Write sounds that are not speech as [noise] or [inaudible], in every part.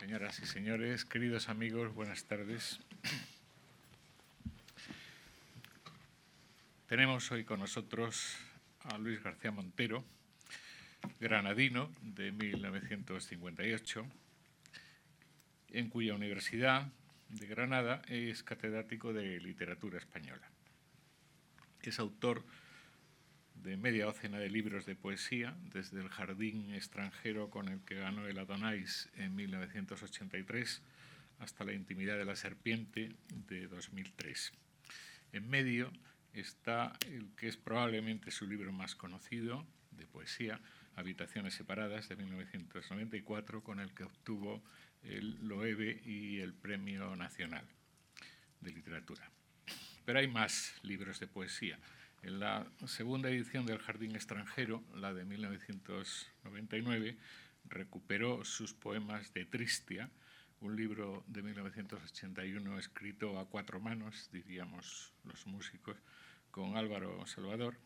Señoras y señores, queridos amigos, buenas tardes. Tenemos hoy con nosotros a Luis García Montero, granadino de 1958, en cuya universidad de Granada es catedrático de literatura española. Es autor de media docena de libros de poesía, desde El jardín extranjero con el que ganó el Adonais en 1983 hasta La intimidad de la serpiente de 2003. En medio está el que es probablemente su libro más conocido de poesía, Habitaciones separadas de 1994, con el que obtuvo el Loewe y el Premio Nacional de Literatura. Pero hay más libros de poesía. En la segunda edición del Jardín extranjero, la de 1999, recuperó sus poemas de Tristia, un libro de 1981 escrito a cuatro manos, diríamos los músicos, con Álvaro Salvador,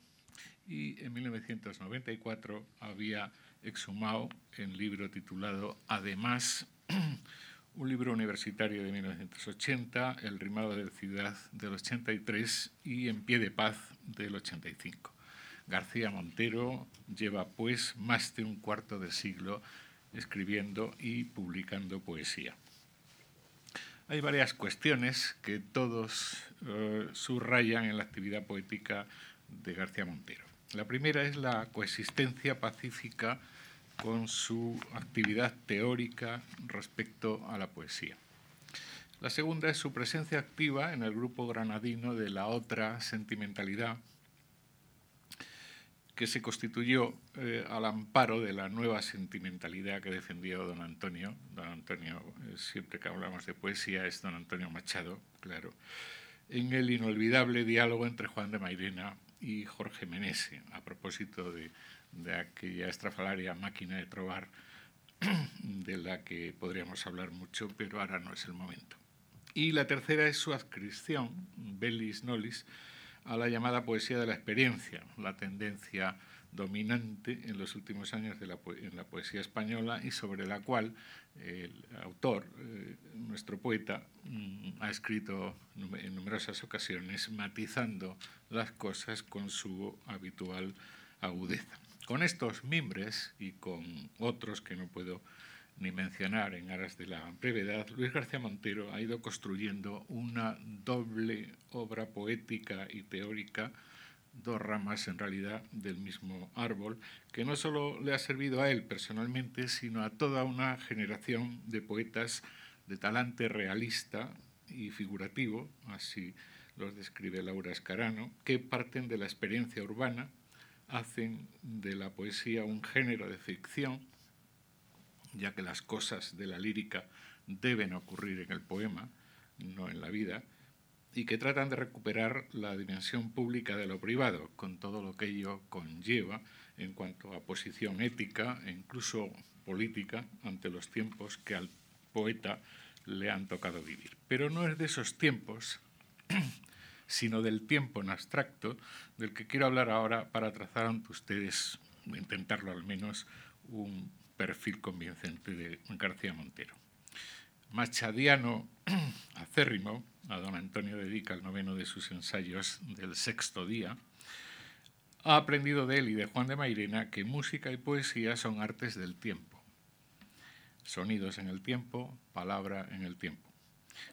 y en 1994 había exhumado el libro titulado Además, [clears throat] un libro universitario de 1980, El rimado de ciudad del 83 y En pie de paz del 85. García Montero lleva pues más de un cuarto de siglo escribiendo y publicando poesía. Hay varias cuestiones que todos eh, subrayan en la actividad poética de García Montero. La primera es la coexistencia pacífica con su actividad teórica respecto a la poesía. La segunda es su presencia activa en el grupo granadino de la otra sentimentalidad, que se constituyó eh, al amparo de la nueva sentimentalidad que defendió don Antonio. Don Antonio, eh, siempre que hablamos de poesía, es don Antonio Machado, claro, en el inolvidable diálogo entre Juan de Mairena y Jorge Menese, a propósito de de aquella estrafalaria máquina de trobar [clears throat] de la que podríamos hablar mucho, pero ahora no es el momento. Y la tercera es su adscripción, Bellis Nolis, a la llamada poesía de la experiencia, la tendencia dominante en los últimos años de la, en la poesía española y sobre la cual el autor, eh, nuestro poeta, mm, ha escrito en numerosas ocasiones matizando las cosas con su habitual agudeza. Con estos mimbres y con otros que no puedo ni mencionar en aras de la brevedad, Luis García Montero ha ido construyendo una doble obra poética y teórica, dos ramas en realidad del mismo árbol, que no solo le ha servido a él personalmente, sino a toda una generación de poetas de talante realista y figurativo, así los describe Laura Escarano, que parten de la experiencia urbana, hacen de la poesía un género de ficción, ya que las cosas de la lírica deben ocurrir en el poema, no en la vida, y que tratan de recuperar la dimensión pública de lo privado, con todo lo que ello conlleva en cuanto a posición ética e incluso política ante los tiempos que al poeta le han tocado vivir. Pero no es de esos tiempos [clears throat] sino del tiempo en abstracto, del que quiero hablar ahora para trazar ante ustedes, intentarlo al menos, un perfil convincente de García Montero. Machadiano [clears throat] acérrimo, a don Antonio dedica el noveno de sus ensayos del sexto día, ha aprendido de él y de Juan de Mairena que música y poesía son artes del tiempo, sonidos en el tiempo, palabra en el tiempo.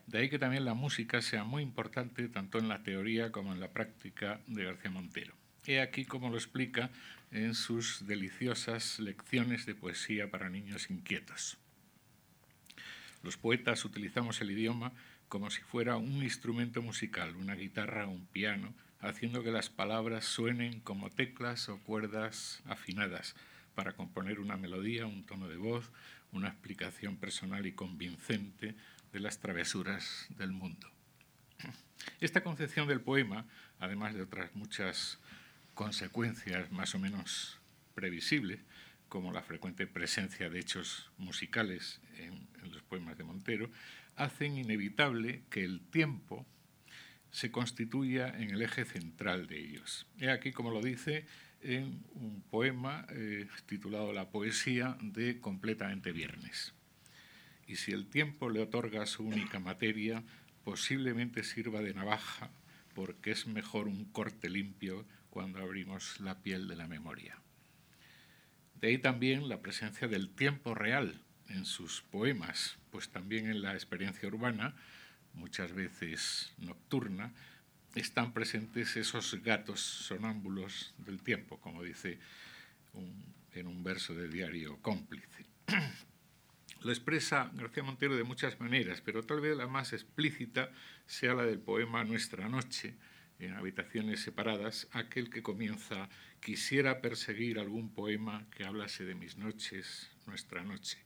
De ahí que también la música sea muy importante tanto en la teoría como en la práctica de García Montero. He aquí como lo explica en sus deliciosas lecciones de poesía para niños inquietos. Los poetas utilizamos el idioma como si fuera un instrumento musical, una guitarra o un piano, haciendo que las palabras suenen como teclas o cuerdas afinadas para componer una melodía, un tono de voz, una explicación personal y convincente de las travesuras del mundo. Esta concepción del poema, además de otras muchas consecuencias más o menos previsibles, como la frecuente presencia de hechos musicales en, los poemas de Montero, hacen inevitable que el tiempo se constituya en el eje central de ellos. He aquí como lo dice en un poema eh, titulado La poesía de Completamente Viernes. y si el tiempo le otorga su única materia, posiblemente sirva de navaja, porque es mejor un corte limpio cuando abrimos la piel de la memoria. De ahí también la presencia del tiempo real en sus poemas, pues también en la experiencia urbana, muchas veces nocturna, están presentes esos gatos sonámbulos del tiempo, como dice en un verso de diario cómplice. [clears throat] Lo expresa García Montero de muchas maneras, pero tal vez la más explícita sea la del poema Nuestra Noche, en habitaciones separadas, aquel que comienza Quisiera perseguir algún poema que hablase de mis noches, nuestra noche,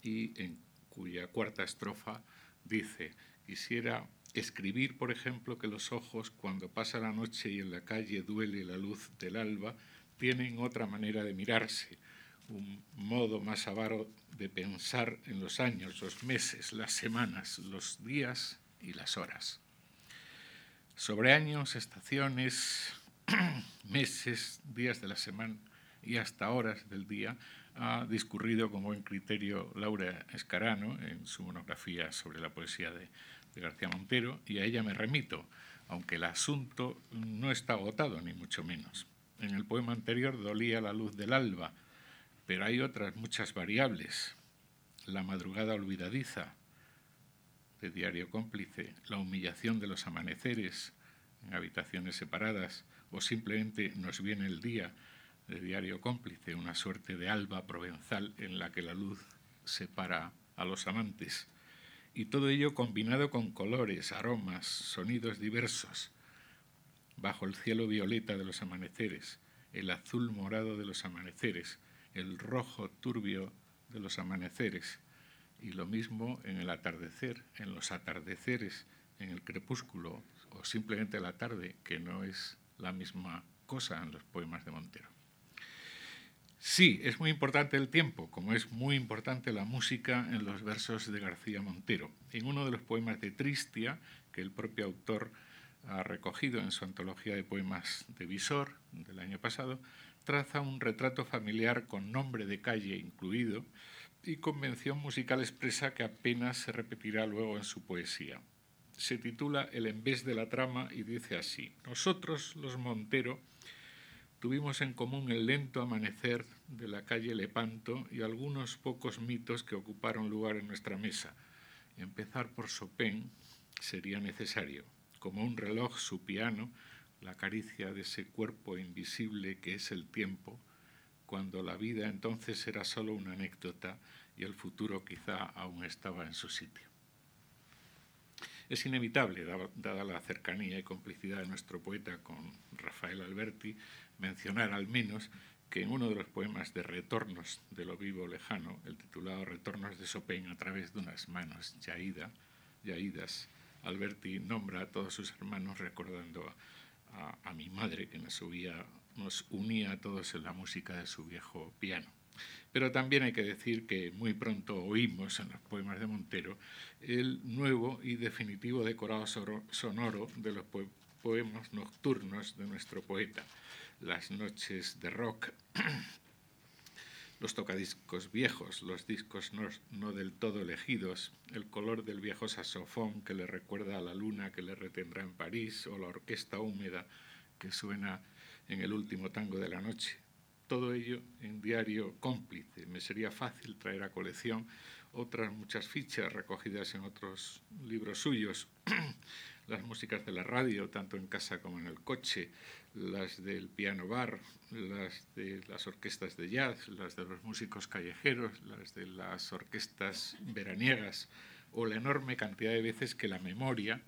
y en cuya cuarta estrofa dice, quisiera escribir, por ejemplo, que los ojos, cuando pasa la noche y en la calle duele la luz del alba, tienen otra manera de mirarse, un modo más avaro de pensar en los años, los meses, las semanas, los días y las horas. Sobre años, estaciones, [clears throat] meses, días de la semana y hasta horas del día, ha discurrido con buen criterio Laura Escarano en su monografía sobre la poesía de, de García Montero, y a ella me remito, aunque el asunto no está agotado, ni mucho menos. En el poema anterior dolía la luz del alba, pero hay otras muchas variables. La madrugada olvidadiza, de Diario Cómplice, la humillación de los amaneceres en habitaciones separadas, o simplemente Nos viene el día, de Diario Cómplice, una suerte de alba provenzal en la que la luz separa a los amantes. Y todo ello combinado con colores, aromas, sonidos diversos, bajo el cielo violeta de los amaneceres, el azul morado de los amaneceres, el rojo turbio de los amaneceres, y lo mismo en el atardecer, en los atardeceres, en el crepúsculo o simplemente la tarde, que no es la misma cosa en los poemas de Montero. Sí, es muy importante el tiempo, como es muy importante la música en los versos de García Montero. En uno de los poemas de Tristia, que el propio autor ha recogido en su antología de poemas de Visor del año pasado, traza un retrato familiar con nombre de calle incluido y convención musical expresa que apenas se repetirá luego en su poesía. Se titula El envés de la trama y dice así, Nosotros, los Montero, tuvimos en común el lento amanecer de la calle Lepanto y algunos pocos mitos que ocuparon lugar en nuestra mesa. Empezar por Chopin sería necesario. Como un reloj, su piano, la caricia de ese cuerpo invisible que es el tiempo, cuando la vida entonces era solo una anécdota y el futuro quizá aún estaba en su sitio. Es inevitable, dada la cercanía y complicidad de nuestro poeta con Rafael Alberti, mencionar al menos que en uno de los poemas de Retornos de lo vivo lejano, el titulado Retornos de Chopin a través de unas manos yaída, yaídas, Alberti nombra a todos sus hermanos recordando a mi madre, que nos, subía, nos unía a todos en la música de su viejo piano. Pero también hay que decir que muy pronto oímos en los poemas de Montero el nuevo y definitivo decorado sonoro de los poemas nocturnos de nuestro poeta, las noches de rock, [clears throat] los tocadiscos viejos, los discos no, no, del todo elegidos, el color del viejo saxofón que le recuerda a la luna que le retendrá en París o la orquesta húmeda que suena en el último tango de la noche. Todo ello en diario cómplice. Me sería fácil traer a colección otras muchas fichas recogidas en otros libros suyos, [clears throat] las músicas de la radio, tanto en casa como en el coche, las del piano bar, las de las orquestas de jazz, las de los músicos callejeros, las de las orquestas veraniegas, o la enorme cantidad de veces que la memoria,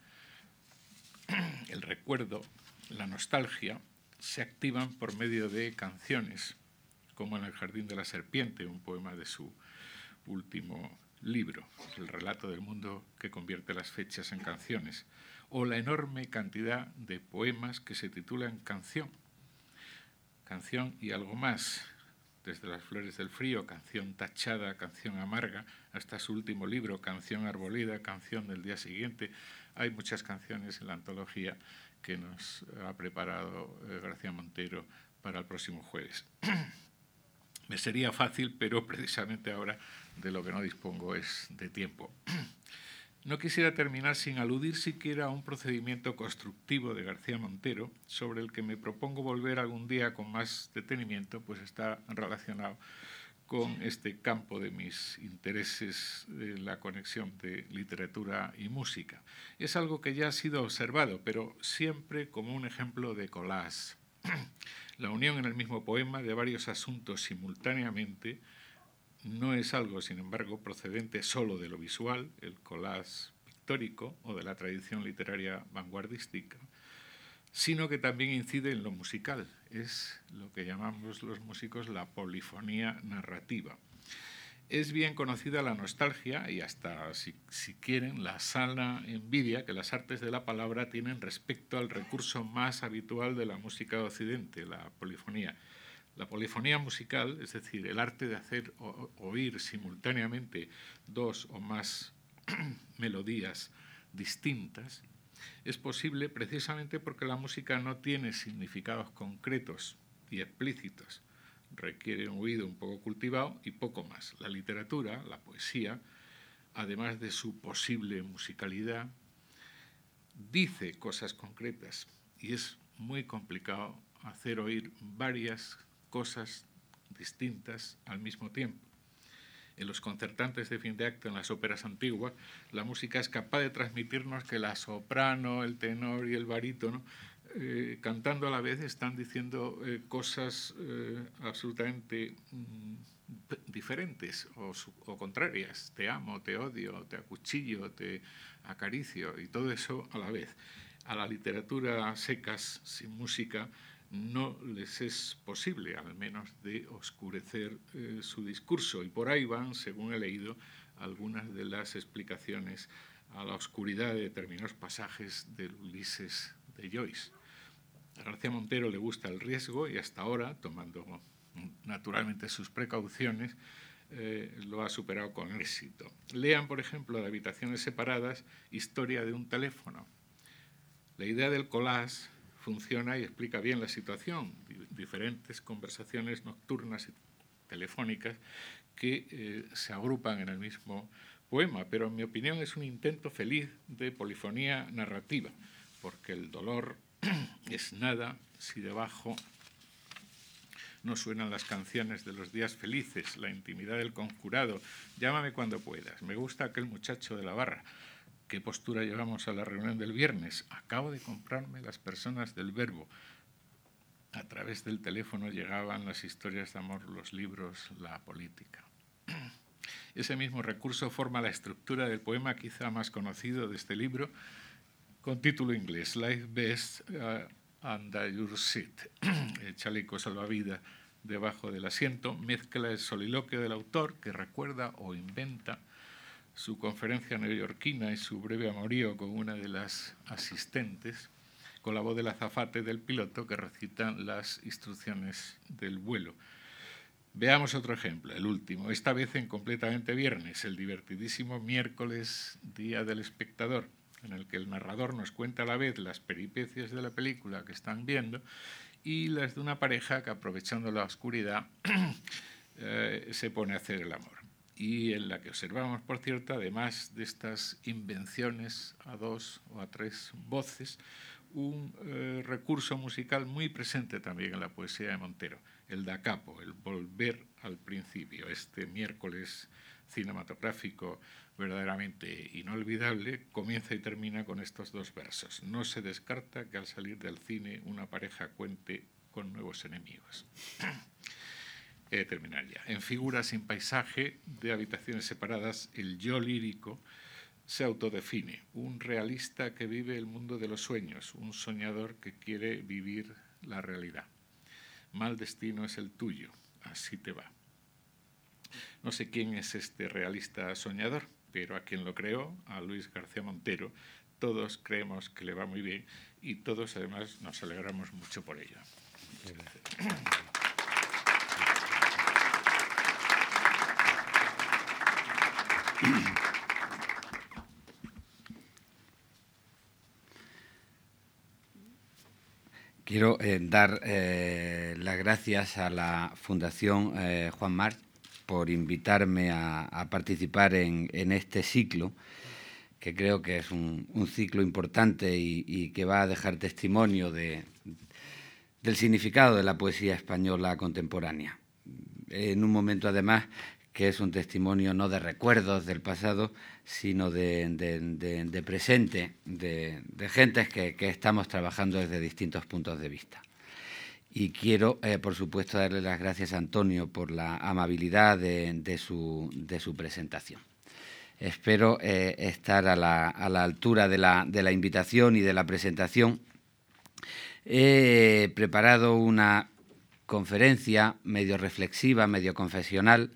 [clears throat] el recuerdo, la nostalgia, se activan por medio de canciones, como en El Jardín de la Serpiente, un poema de su último libro, el relato del mundo que convierte las fechas en canciones o la enorme cantidad de poemas que se titulan Canción. Canción y algo más, desde Las Flores del Frío, Canción Tachada, Canción Amarga, hasta su último libro, Canción Arboleda, Canción del Día Siguiente. Hay muchas canciones en la antología que nos ha preparado eh, García Montero para el próximo jueves. [clears throat] Me sería fácil, pero precisamente ahora de lo que no dispongo es de tiempo. [clears throat] No quisiera terminar sin aludir siquiera a un procedimiento constructivo de García Montero, sobre el que me propongo volver algún día con más detenimiento, pues está relacionado con este campo de mis intereses de la conexión de literatura y música. Es algo que ya ha sido observado, pero siempre como un ejemplo de collage. [clears throat] La unión en el mismo poema de varios asuntos simultáneamente no es algo, sin embargo, procedente solo de lo visual, el collage pictórico o de la tradición literaria vanguardística, sino que también incide en lo musical. Es lo que llamamos los músicos la polifonía narrativa. Es bien conocida la nostalgia y hasta, si, si, quieren, la sana envidia que las artes de la palabra tienen respecto al recurso más habitual de la música de Occidente, la polifonía. La polifonía musical, es decir, el arte de hacer oír simultáneamente dos o más [clears throat] melodías distintas, es posible precisamente porque la música no tiene significados concretos y explícitos. Requiere un oído un poco cultivado y poco más. La literatura, la poesía, además de su posible musicalidad, dice cosas concretas y es muy complicado hacer oír varias cosas distintas al mismo tiempo. En los concertantes de fin de acto en las óperas antiguas, la música es capaz de transmitirnos que la soprano, el tenor y el barítono, eh, cantando a la vez, están diciendo eh, cosas eh, absolutamente mm, diferentes o, o, contrarias. Te amo, te odio, te acuchillo, te acaricio, y todo eso a la vez. A la literatura secas, sin música, no les es posible, al menos, de oscurecer eh, su discurso. Y por ahí van, según he leído, algunas de las explicaciones a la oscuridad de determinados pasajes del Ulises de Joyce. A García Montero le gusta el riesgo y hasta ahora, tomando naturalmente sus precauciones, eh, lo ha superado con éxito. Lean, por ejemplo, de habitaciones separadas, Historia de un teléfono. La idea del collage funciona y explica bien la situación. Diferentes conversaciones nocturnas y telefónicas que eh, se agrupan en el mismo poema, pero en mi opinión es un intento feliz de polifonía narrativa, porque el dolor [clears throat] es nada si debajo no suenan las canciones de los días felices, la intimidad del conjurado, llámame cuando puedas, me gusta aquel muchacho de la barra, qué postura llevamos a la reunión del viernes. Acabo de comprarme las personas del verbo. A través del teléfono llegaban las historias de amor, los libros, la política. [clears throat] Ese mismo recurso forma la estructura del poema quizá más conocido de este libro, con título inglés, Life Best uh, and Your Seat. [clears throat] El chaleco salvavidas debajo del asiento mezcla el soliloquio del autor, que recuerda o inventa su conferencia neoyorquina y su breve amorío con una de las asistentes, con la voz del azafate del piloto que recita las instrucciones del vuelo. Veamos otro ejemplo, el último, esta vez en completamente viernes, el divertidísimo miércoles, Día del Espectador, en el que el narrador nos cuenta a la vez las peripecias de la película que están viendo y las de una pareja que aprovechando la oscuridad [clears throat] eh, se pone a hacer el amor y en la que observamos, por cierto, además de estas invenciones a dos o a tres voces, un eh, recurso musical muy presente también en la poesía de Montero, el da capo, el volver al principio, este miércoles cinematográfico verdaderamente inolvidable, comienza y termina con estos dos versos. No se descarta que al salir del cine una pareja cuente con nuevos enemigos. [clears throat] He de terminar ya. En figuras sin paisaje de habitaciones separadas, el yo lírico se autodefine, un realista que vive el mundo de los sueños, un soñador que quiere vivir la realidad. Mal destino es el tuyo, así te va. No sé quién es este realista soñador, pero a quien lo creó, a Luis García Montero, todos creemos que le va muy bien y todos además nos alegramos mucho por ello. [clears throat] [clears throat] Quiero eh, dar eh, las gracias a la Fundación eh, Juan March por invitarme a, participar en, este ciclo, que creo que es un, ciclo importante y, que va a dejar testimonio del significado de la poesía española contemporánea. En un momento, además, que es un testimonio no de recuerdos del pasado, sino de, presente, de, gentes que, estamos trabajando desde distintos puntos de vista. Y quiero, eh, por supuesto, darle las gracias a Antonio por la amabilidad de, su, presentación. Espero eh, estar a la, altura de la, invitación y de la presentación. He preparado una conferencia medio reflexiva, medio confesional,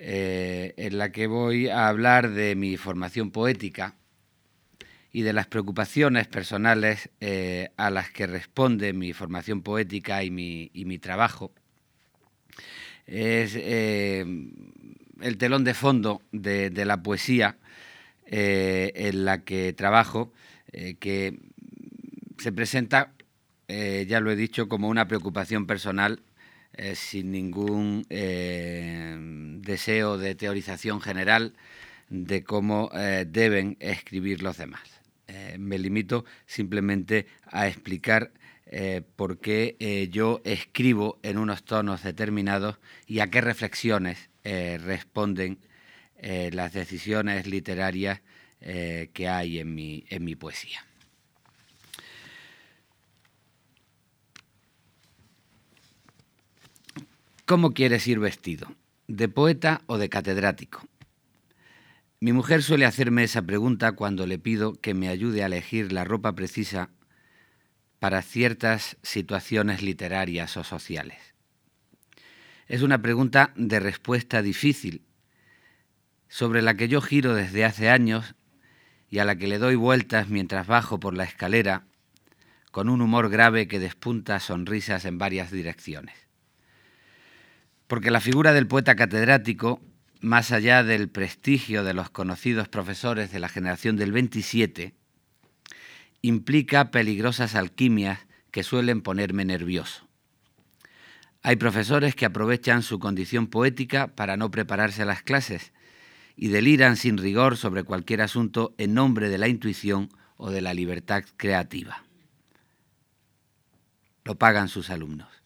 eh, en la que voy a hablar de mi formación poética y de las preocupaciones personales eh, a las que responde mi formación poética y mi, trabajo. Es eh, el telón de fondo de, la poesía en la que trabajo, que se presenta, ya lo he dicho, como una preocupación personal eh, sin ningún eh, deseo de teorización general de cómo eh, deben escribir los demás. me limito simplemente a explicar por qué yo escribo en unos tonos determinados y a qué reflexiones responden las decisiones literarias que hay en mi poesía. ¿Cómo quieres ir vestido? ¿De poeta o de catedrático? Mi mujer suele hacerme esa pregunta cuando le pido que me ayude a elegir la ropa precisa para ciertas situaciones literarias o sociales. Es una pregunta de respuesta difícil, sobre la que yo giro desde hace años y a la que le doy vueltas mientras bajo por la escalera, con un humor grave que despunta sonrisas en varias direcciones porque la figura del poeta catedrático, más allá del prestigio de los conocidos profesores de la generación del 27, implica peligrosas alquimias que suelen ponerme nervioso. Hay profesores que aprovechan su condición poética para no prepararse a las clases y deliran sin rigor sobre cualquier asunto en nombre de la intuición o de la libertad creativa. Lo pagan sus alumnos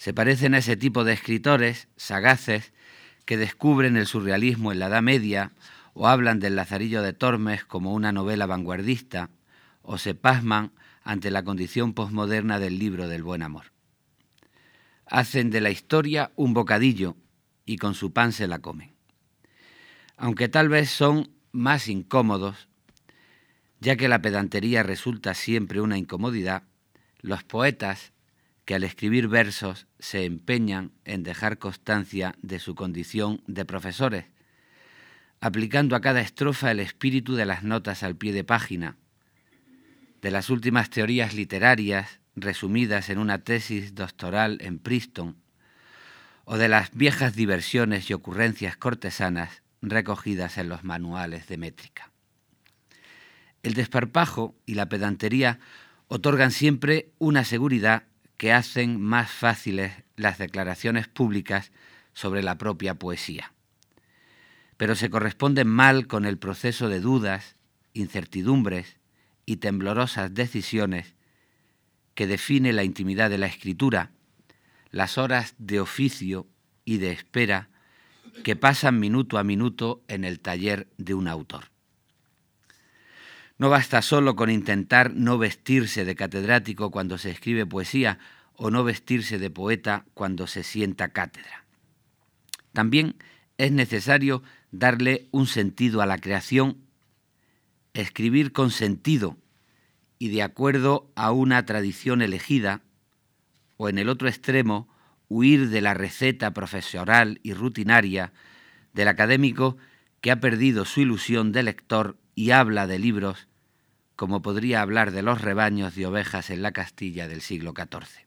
se parecen a ese tipo de escritores sagaces que descubren el surrealismo en la Edad Media o hablan del Lazarillo de Tormes como una novela vanguardista o se pasman ante la condición posmoderna del libro del buen amor. Hacen de la historia un bocadillo y con su pan se la comen. Aunque tal vez son más incómodos, ya que la pedantería resulta siempre una incomodidad, los poetas que al escribir versos se empeñan en dejar constancia de su condición de profesores, aplicando a cada estrofa el espíritu de las notas al pie de página, de las últimas teorías literarias resumidas en una tesis doctoral en Princeton, o de las viejas diversiones y ocurrencias cortesanas recogidas en los manuales de métrica. El desparpajo y la pedantería otorgan siempre una seguridad que hacen más fáciles las declaraciones públicas sobre la propia poesía. Pero se corresponden mal con el proceso de dudas, incertidumbres y temblorosas decisiones que define la intimidad de la escritura, las horas de oficio y de espera que pasan minuto a minuto en el taller de un autor. No basta solo con intentar no vestirse de catedrático cuando se escribe poesía o no vestirse de poeta cuando se sienta cátedra. También es necesario darle un sentido a la creación, escribir con sentido y de acuerdo a una tradición elegida, o en el otro extremo, huir de la receta profesional y rutinaria del académico que ha perdido su ilusión de lector y habla de libros como podría hablar de los rebaños de ovejas en la Castilla del siglo XIV.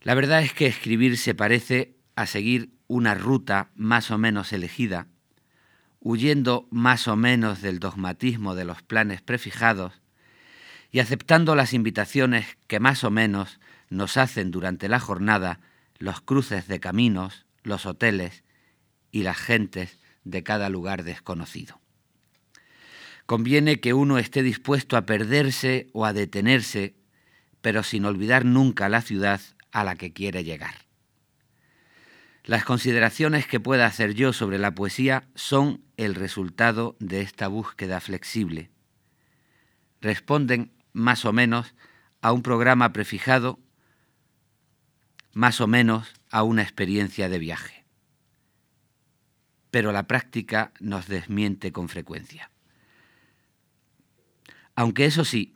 La verdad es que escribir se parece a seguir una ruta más o menos elegida, huyendo más o menos del dogmatismo de los planes prefijados y aceptando las invitaciones que más o menos nos hacen durante la jornada los cruces de caminos, los hoteles y las gentes de cada lugar desconocido. Conviene que uno esté dispuesto a perderse o a detenerse, pero sin olvidar nunca la ciudad a la que quiere llegar. Las consideraciones que pueda hacer yo sobre la poesía son el resultado de esta búsqueda flexible. Responden más o menos a un programa prefijado, más o menos a una experiencia de viaje. Pero la práctica nos desmiente con frecuencia. Aunque eso sí,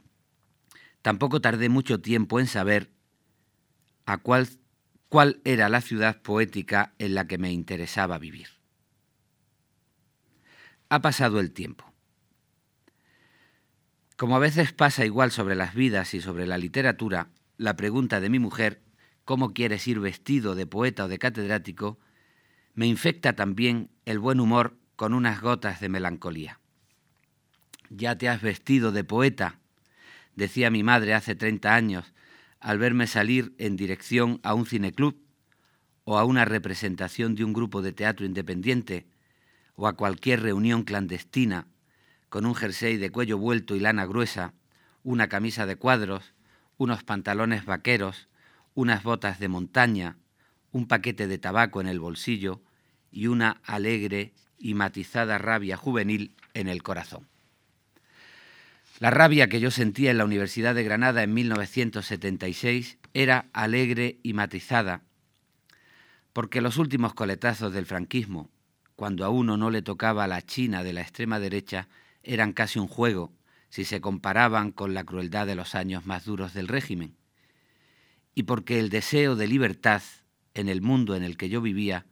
tampoco tardé mucho tiempo en saber a cuál cuál era la ciudad poética en la que me interesaba vivir. Ha pasado el tiempo. Como a veces pasa igual sobre las vidas y sobre la literatura, la pregunta de mi mujer, ¿cómo quieres ir vestido de poeta o de catedrático?, me infecta también el buen humor con unas gotas de melancolía. Ya te has vestido de poeta, decía mi madre hace 30 años, al verme salir en dirección a un cineclub o a una representación de un grupo de teatro independiente o a cualquier reunión clandestina con un jersey de cuello vuelto y lana gruesa, una camisa de cuadros, unos pantalones vaqueros, unas botas de montaña, un paquete de tabaco en el bolsillo y una alegre y matizada rabia juvenil en el corazón. La rabia que yo sentía en la Universidad de Granada en 1976 era alegre y matizada, porque los últimos coletazos del franquismo, cuando a uno no le tocaba la China de la extrema derecha, eran casi un juego si se comparaban con la crueldad de los años más duros del régimen, y porque el deseo de libertad en el mundo en el que yo vivía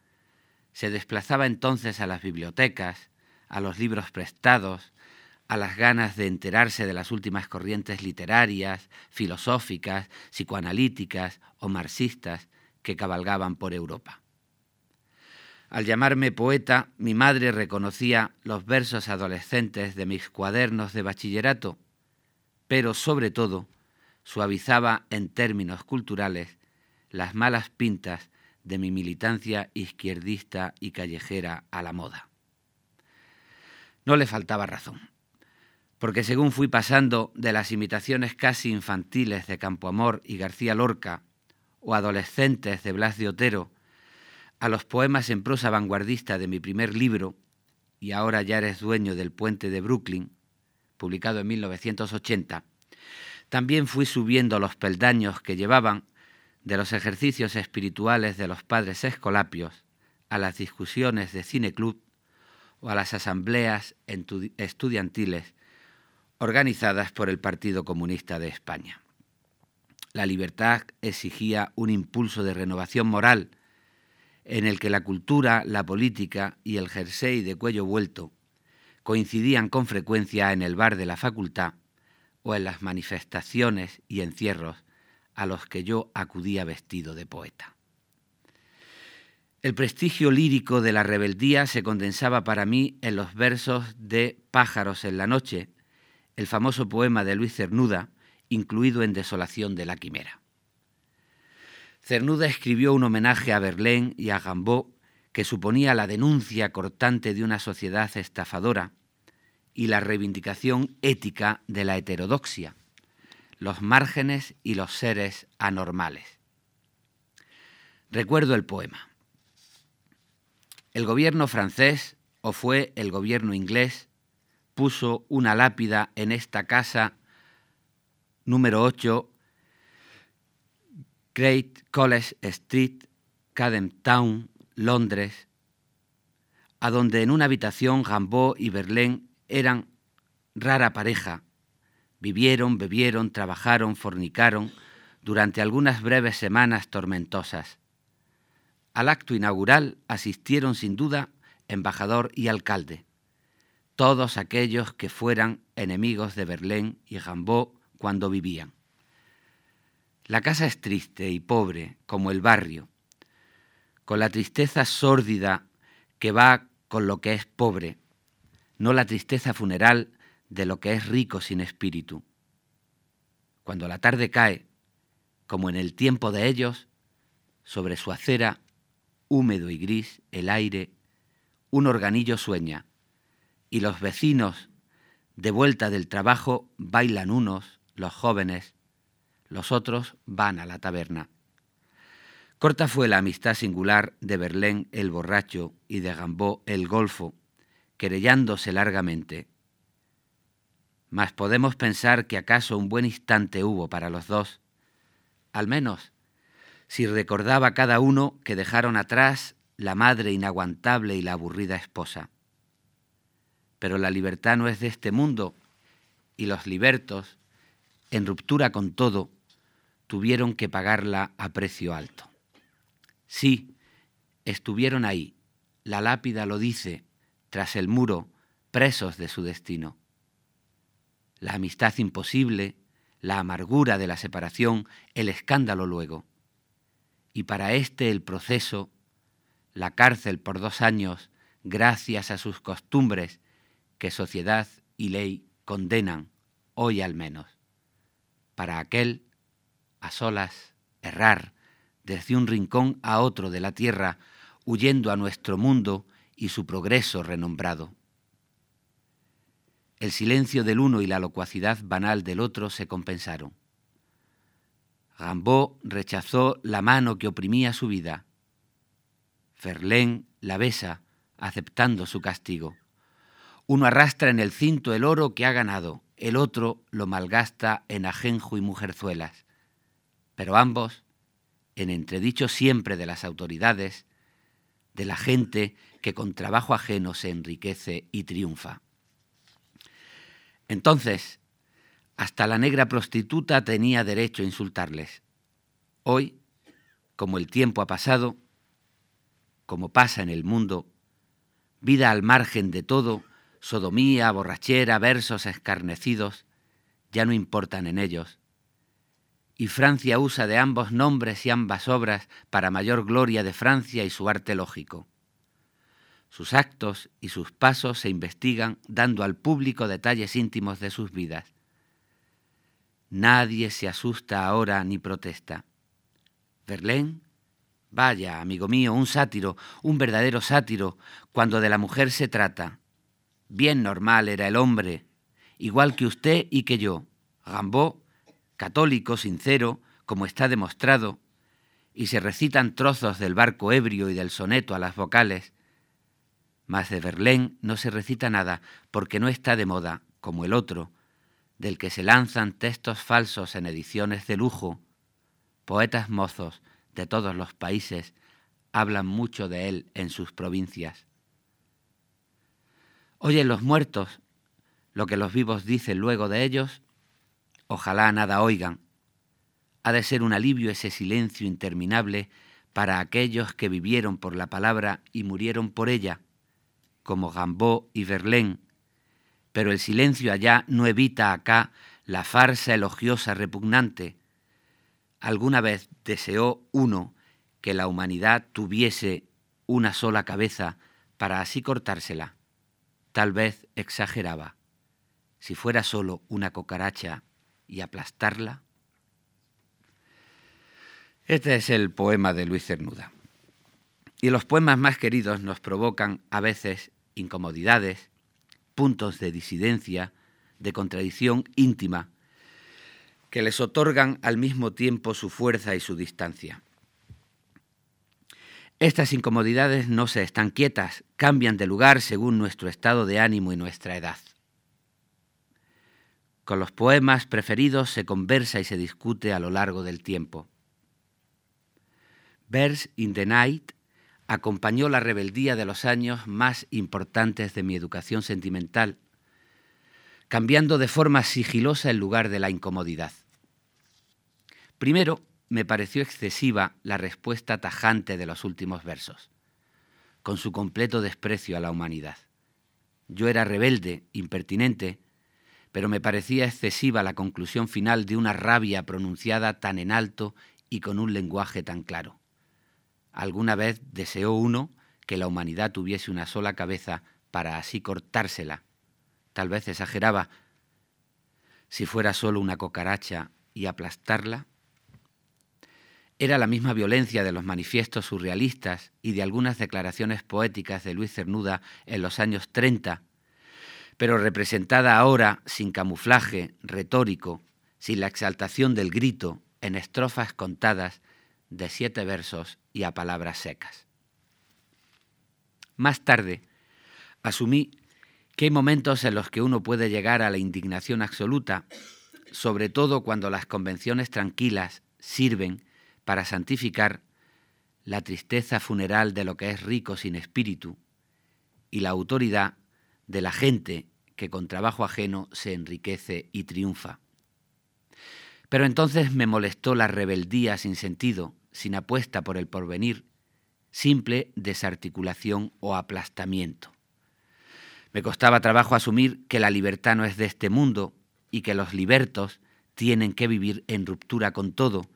se desplazaba entonces a las bibliotecas, a los libros prestados, a las ganas de enterarse de las últimas corrientes literarias, filosóficas, psicoanalíticas o marxistas que cabalgaban por Europa. Al llamarme poeta, mi madre reconocía los versos adolescentes de mis cuadernos de bachillerato, pero sobre todo suavizaba en términos culturales las malas pintas de mi militancia izquierdista y callejera a la moda. No le faltaba razón porque según fui pasando de las imitaciones casi infantiles de Campoamor y García Lorca, o adolescentes de Blas de Otero, a los poemas en prosa vanguardista de mi primer libro, y ahora ya eres dueño del puente de Brooklyn, publicado en 1980, también fui subiendo los peldaños que llevaban de los ejercicios espirituales de los padres escolapios a las discusiones de cineclub o a las asambleas estudiantiles organizadas por el Partido Comunista de España. La libertad exigía un impulso de renovación moral en el que la cultura, la política y el jersey de cuello vuelto coincidían con frecuencia en el bar de la facultad o en las manifestaciones y encierros a los que yo acudía vestido de poeta. El prestigio lírico de la rebeldía se condensaba para mí en los versos de Pájaros en la noche, el famoso poema de Luis Cernuda, incluido en Desolación de la Quimera. Cernuda escribió un homenaje a Verlaine y a Gambó que suponía la denuncia cortante de una sociedad estafadora y la reivindicación ética de la heterodoxia, los márgenes y los seres anormales. Recuerdo el poema. El gobierno francés, o fue el gobierno inglés, puso una lápida en esta casa número 8, Great College Street, Cadem Town, Londres, a donde en una habitación Gambó y Verlaine eran rara pareja. Vivieron, bebieron, trabajaron, fornicaron durante algunas breves semanas tormentosas. Al acto inaugural asistieron sin duda embajador y alcalde todos aquellos que fueran enemigos de Berlín y Gambó cuando vivían. La casa es triste y pobre, como el barrio, con la tristeza sórdida que va con lo que es pobre, no la tristeza funeral de lo que es rico sin espíritu. cuando la tarde cae, como en el tiempo de ellos, sobre su acera, húmedo y gris, el aire, un organillo sueña, y los vecinos, de vuelta del trabajo, bailan unos, los jóvenes, los otros van a la taberna. Corta fue la amistad singular de Berlén el borracho y de Gambó el golfo, querellándose largamente. Mas podemos pensar que acaso un buen instante hubo para los dos, al menos si recordaba cada uno que dejaron atrás la madre inaguantable y la aburrida esposa. Pero la libertad no es de este mundo y los libertos, en ruptura con todo, tuvieron que pagarla a precio alto. Sí, estuvieron ahí, la lápida lo dice, tras el muro, presos de su destino. La amistad imposible, la amargura de la separación, el escándalo luego. Y para este el proceso, la cárcel por dos años, gracias a sus costumbres que sociedad y ley condenan, hoy al menos. Para aquel, a solas, errar, desde un rincón a otro de la tierra, huyendo a nuestro mundo y su progreso renombrado. El silencio del uno y la locuacidad banal del otro se compensaron. Gambó rechazó la mano que oprimía su vida. Ferlén la besa, aceptando su castigo. Uno arrastra en el cinto el oro que ha ganado, el otro lo malgasta en ajenjo y mujerzuelas. Pero ambos en entredicho siempre de las autoridades, de la gente que con trabajo ajeno se enriquece y triunfa. Entonces, hasta la negra prostituta tenía derecho a insultarles. Hoy, como el tiempo ha pasado, como pasa en el mundo, vida al margen de todo, sodomía, borrachera, versos escarnecidos, ya no importan en ellos, y Francia usa de ambos nombres y ambas obras para mayor gloria de Francia y su arte lógico. Sus actos y sus pasos se investigan dando al público detalles íntimos de sus vidas. Nadie se asusta ahora ni protesta. Verlaine, vaya, amigo mío, un sátiro, un verdadero sátiro, cuando de la mujer se trata. Bien normal era el hombre, igual que usted y que yo. Rambaud católico, sincero, como está demostrado, y se recitan trozos del barco ebrio y del soneto a las vocales, mas de Verlaine no se recita nada porque no está de moda, como el otro, del que se lanzan textos falsos en ediciones de lujo. Poetas mozos de todos los países hablan mucho de él en sus provincias. Oyen los muertos lo que los vivos dicen luego de ellos Ojalá nada oigan. Ha de ser un alivio ese silencio interminable para aquellos que vivieron por la palabra y murieron por ella, como Gambó y Verlaine, pero el silencio allá no evita acá la farsa elogiosa repugnante. Alguna vez deseó uno que la humanidad tuviese una sola cabeza para así cortársela. Tal vez exageraba. Si fuera solo una cocaracha y aplastarla? Este es el poema de Luis Cernuda. Y los poemas más queridos nos provocan a veces incomodidades, puntos de disidencia, de contradicción íntima, que les otorgan al mismo tiempo su fuerza y su distancia. Estas incomodidades no se están quietas, cambian de lugar según nuestro estado de ánimo y nuestra edad. Con los poemas preferidos se conversa y se discute a lo largo del tiempo. Verse in the Night acompañó la rebeldía de los años más importantes de mi educación sentimental, cambiando de forma sigilosa el lugar de la incomodidad. Primero, me pareció excesiva la respuesta tajante de los últimos versos, con su completo desprecio a la humanidad. Yo era rebelde, impertinente, pero me parecía excesiva la conclusión final de una rabia pronunciada tan en alto y con un lenguaje tan claro. Alguna vez deseó uno que la humanidad tuviese una sola cabeza para así cortársela. Tal vez exageraba. Si fuera solo una cocaracha y aplastarla? Era la misma violencia de los manifiestos surrealistas y de algunas declaraciones poéticas de Luis Cernuda en los años 30, pero representada ahora sin camuflaje retórico, sin la exaltación del grito, en estrofas contadas de siete versos y a palabras secas. Más tarde, asumí que hay momentos en los que uno puede llegar a la indignación absoluta, sobre todo cuando las convenciones tranquilas sirven para santificar la tristeza funeral de lo que es rico sin espíritu y la autoridad de la gente que con trabajo ajeno se enriquece y triunfa. Pero entonces me molestó la rebeldía sin sentido, sin apuesta por el porvenir, simple desarticulación o aplastamiento. Me costaba trabajo asumir que la libertad no es de este mundo y que los libertos tienen que vivir en ruptura con todo,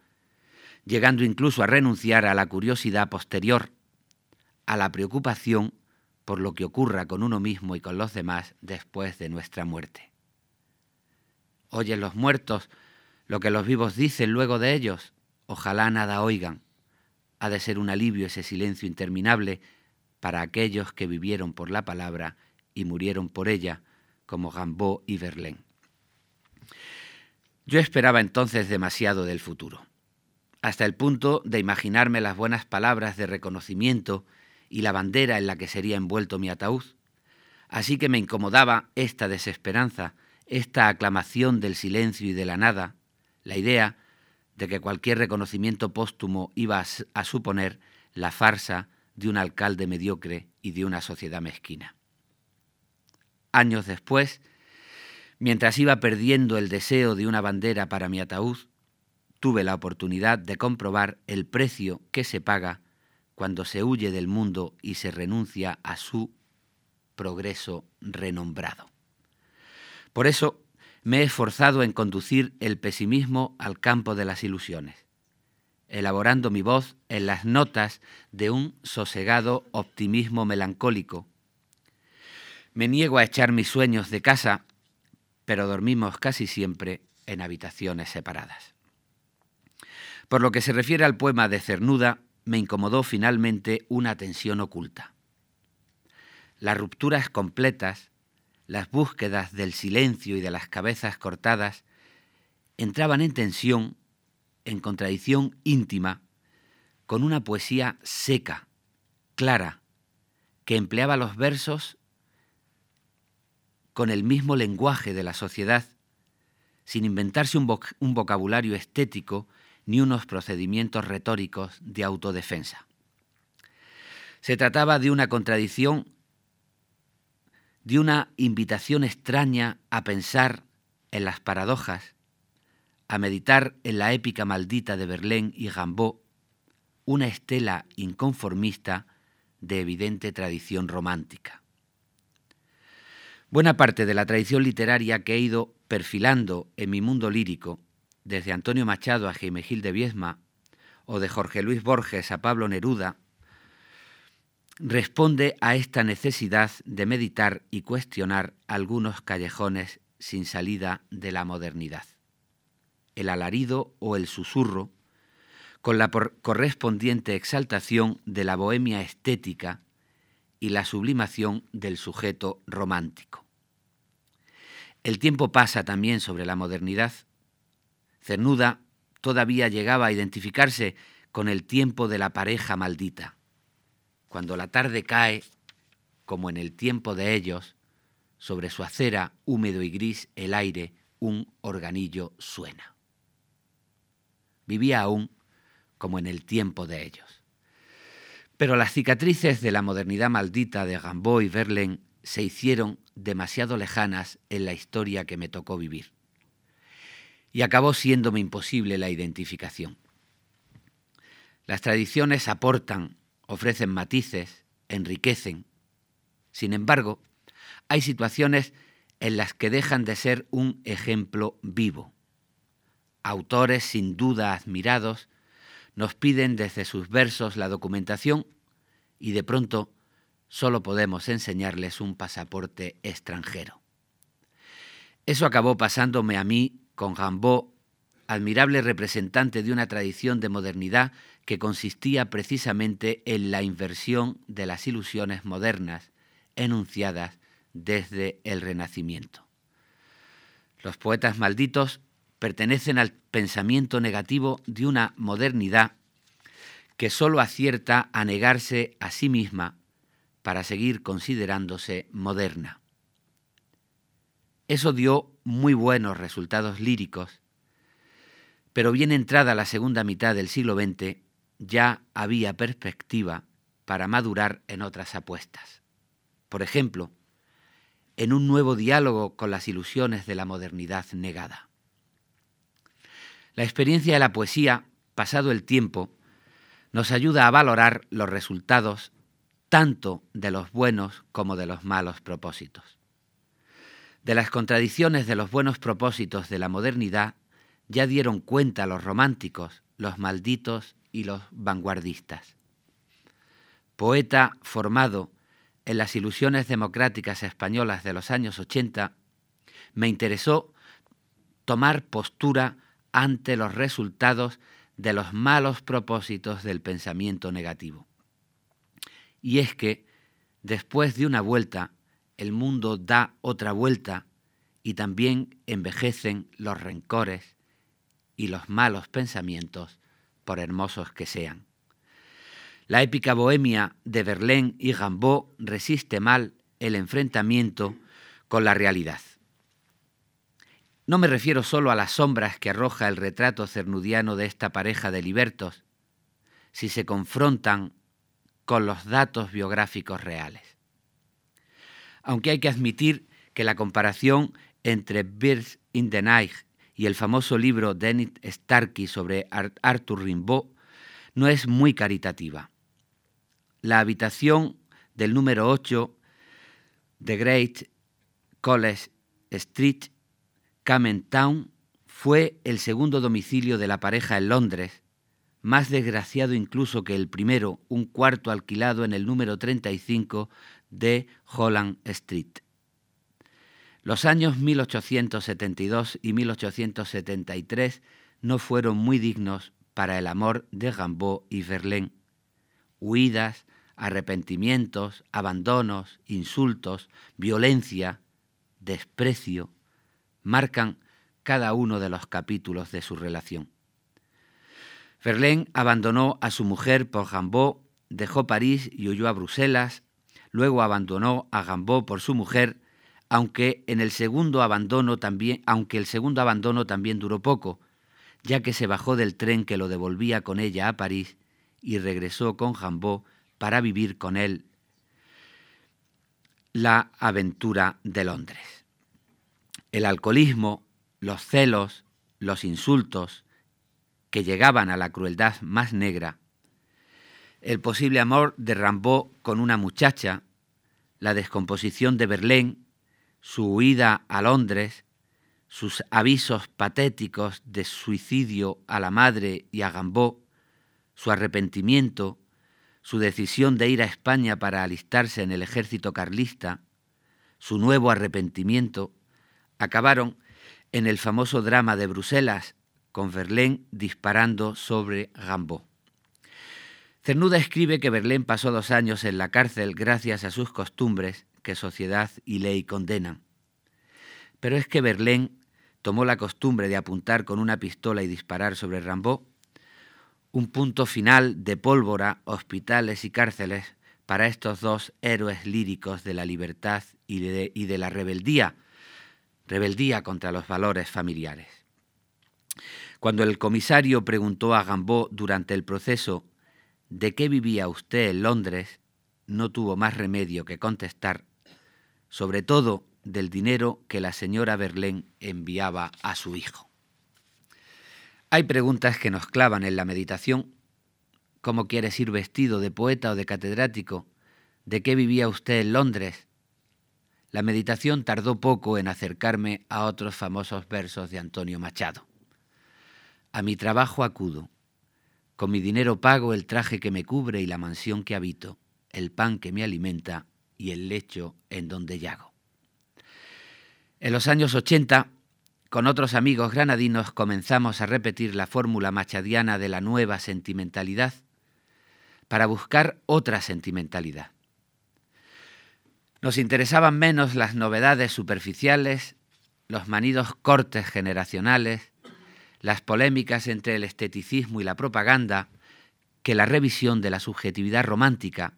llegando incluso a renunciar a la curiosidad posterior, a la preocupación por lo que ocurra con uno mismo y con los demás después de nuestra muerte. Oyen los muertos lo que los vivos dicen luego de ellos, ojalá nada oigan. Ha de ser un alivio ese silencio interminable para aquellos que vivieron por la palabra y murieron por ella, como Gambó y Verlaine. Yo esperaba entonces demasiado del futuro, hasta el punto de imaginarme las buenas palabras de reconocimiento y la bandera en la que sería envuelto mi ataúd. Así que me incomodaba esta desesperanza, esta aclamación del silencio y de la nada, la idea de que cualquier reconocimiento póstumo iba a, suponer la farsa de un alcalde mediocre y de una sociedad mezquina. Años después, mientras iba perdiendo el deseo de una bandera para mi ataúd, tuve la oportunidad de comprobar el precio que se paga cuando se huye del mundo y se renuncia a su progreso renombrado. Por eso me he esforzado en conducir el pesimismo al campo de las ilusiones, elaborando mi voz en las notas de un sosegado optimismo melancólico. Me niego a echar mis sueños de casa, pero dormimos casi siempre en habitaciones separadas. Por lo que se refiere al poema de Cernuda, me incomodó finalmente una tensión oculta. Las rupturas completas las búsquedas del silencio y de las cabezas cortadas entraban en tensión, en contradicción íntima, con una poesía seca, clara, que empleaba los versos con el mismo lenguaje de la sociedad, sin inventarse un, vocabulario estético ni unos procedimientos retóricos de autodefensa. Se trataba de una contradicción de una invitación extraña a pensar en las paradojas, a meditar en la épica maldita de Verlaine y Gambó, una estela inconformista de evidente tradición romántica. Buena parte de la tradición literaria que he ido perfilando en mi mundo lírico, desde Antonio Machado a Gil de Viesma, o de Jorge Luis Borges a Pablo Neruda, responde a esta necesidad de meditar y cuestionar algunos callejones sin salida de la modernidad. El alarido o el susurro, con la correspondiente exaltación de la bohemia estética y la sublimación del sujeto romántico. El tiempo pasa también sobre la modernidad. Cernuda todavía llegaba a identificarse con el tiempo de la pareja maldita cuando la tarde cae, como en el tiempo de ellos, sobre su acera húmedo y gris el aire, un organillo suena. Vivía aún como en el tiempo de ellos. Pero las cicatrices de la modernidad maldita de Gambo y Verlaine se hicieron demasiado lejanas en la historia que me tocó vivir. Y acabó siéndome imposible la identificación. Las tradiciones aportan ofrecen matices, enriquecen. Sin embargo, hay situaciones en las que dejan de ser un ejemplo vivo. Autores sin duda admirados nos piden desde sus versos la documentación y de pronto solo podemos enseñarles un pasaporte extranjero. Eso acabó pasándome a mí con Gambó admirable representante de una tradición de modernidad que consistía precisamente en la inversión de las ilusiones modernas enunciadas desde el Renacimiento. Los poetas malditos pertenecen al pensamiento negativo de una modernidad que sólo acierta a negarse a sí misma para seguir considerándose moderna. Eso dio muy buenos resultados líricos, pero bien entrada la segunda mitad del siglo XX ya había perspectiva para madurar en otras apuestas. Por ejemplo, en un nuevo diálogo con las ilusiones de la modernidad negada. La experiencia de la poesía, pasado el tiempo, nos ayuda a valorar los resultados tanto de los buenos como de los malos propósitos. De las contradicciones de los buenos propósitos de la modernidad ya dieron cuenta los románticos, los malditos y los vanguardistas. Poeta formado en las ilusiones democráticas españolas de los años 80, me interesó tomar postura ante los resultados de los malos propósitos del pensamiento negativo. Y es que, después de una vuelta, el mundo da otra vuelta y también envejecen los rencores y los malos pensamientos, por hermosos que sean. La épica bohemia de Verlaine y Rimbaud resiste mal el enfrentamiento con la realidad. No me refiero solo a las sombras que arroja el retrato cernudiano de esta pareja de libertos, si se confrontan con los datos biográficos reales. Aunque hay que admitir que la comparación entre Birds in the Night y el famoso libro de Enid Starkey sobre Arthur Rimbaud no es muy caritativa. La habitación del número 8 de Great College Street Camden Town fue el segundo domicilio de la pareja en Londres, más desgraciado incluso que el primero, un cuarto alquilado en el número 35 de Holland Street. Los años 1872 y 1873 no fueron muy dignos para el amor de Rimbaud y Verlaine. Huidas, arrepentimientos, abandonos, insultos, violencia, desprecio, marcan cada uno de los capítulos de su relación. Verlaine abandonó a su mujer por Rimbaud, dejó París y huyó a Bruselas, luego abandonó a Rimbaud por su mujer, aunque en el segundo abandono también, aunque el segundo abandono también duró poco, ya que se bajó del tren que lo devolvía con ella a París y regresó con Rimbaud para vivir con él la aventura de Londres. El alcoholismo, los celos, los insultos, que llegaban a la crueldad más negra, el posible amor de Rimbaud con una muchacha, la descomposición de Berlín, su huida a Londres, sus avisos patéticos de suicidio a la madre y a Gambó, su arrepentimiento, su decisión de ir a España para alistarse en el ejército carlista, su nuevo arrepentimiento, acabaron en el famoso drama de Bruselas, con Verlaine disparando sobre Rimbaud. Cernuda escribe que Verlaine pasó dos años en la cárcel gracias a sus costumbres que sociedad y ley condenan. Pero es que Verlaine tomó la costumbre de apuntar con una pistola y disparar sobre Rimbaud, un punto final de pólvora, hospitales y cárceles para estos dos héroes líricos de la libertad y de, y de la rebeldía rebeldía contra los valores familiares. Cuando el comisario preguntó a Gambó durante el proceso ¿de qué vivía usted en Londres? no tuvo más remedio que contestar, sobre todo del dinero que la señora Verlaine enviaba a su hijo. Hay preguntas que nos clavan en la meditación. ¿Cómo quieres ir vestido de poeta o de catedrático? ¿De qué vivía usted en Londres? la meditación tardó poco en acercarme a otros famosos versos de Antonio Machado. A mi trabajo acudo, con mi dinero pago el traje que me cubre y la mansión que habito, el pan que me alimenta y el lecho en donde llago. En los años 80, con otros amigos granadinos comenzamos a repetir la fórmula machadiana de la nueva sentimentalidad para buscar otra sentimentalidad. Nos interesaban menos las novedades superficiales, los manidos cortes generacionales, las polémicas entre el esteticismo y la propaganda, que la revisión de la subjetividad romántica,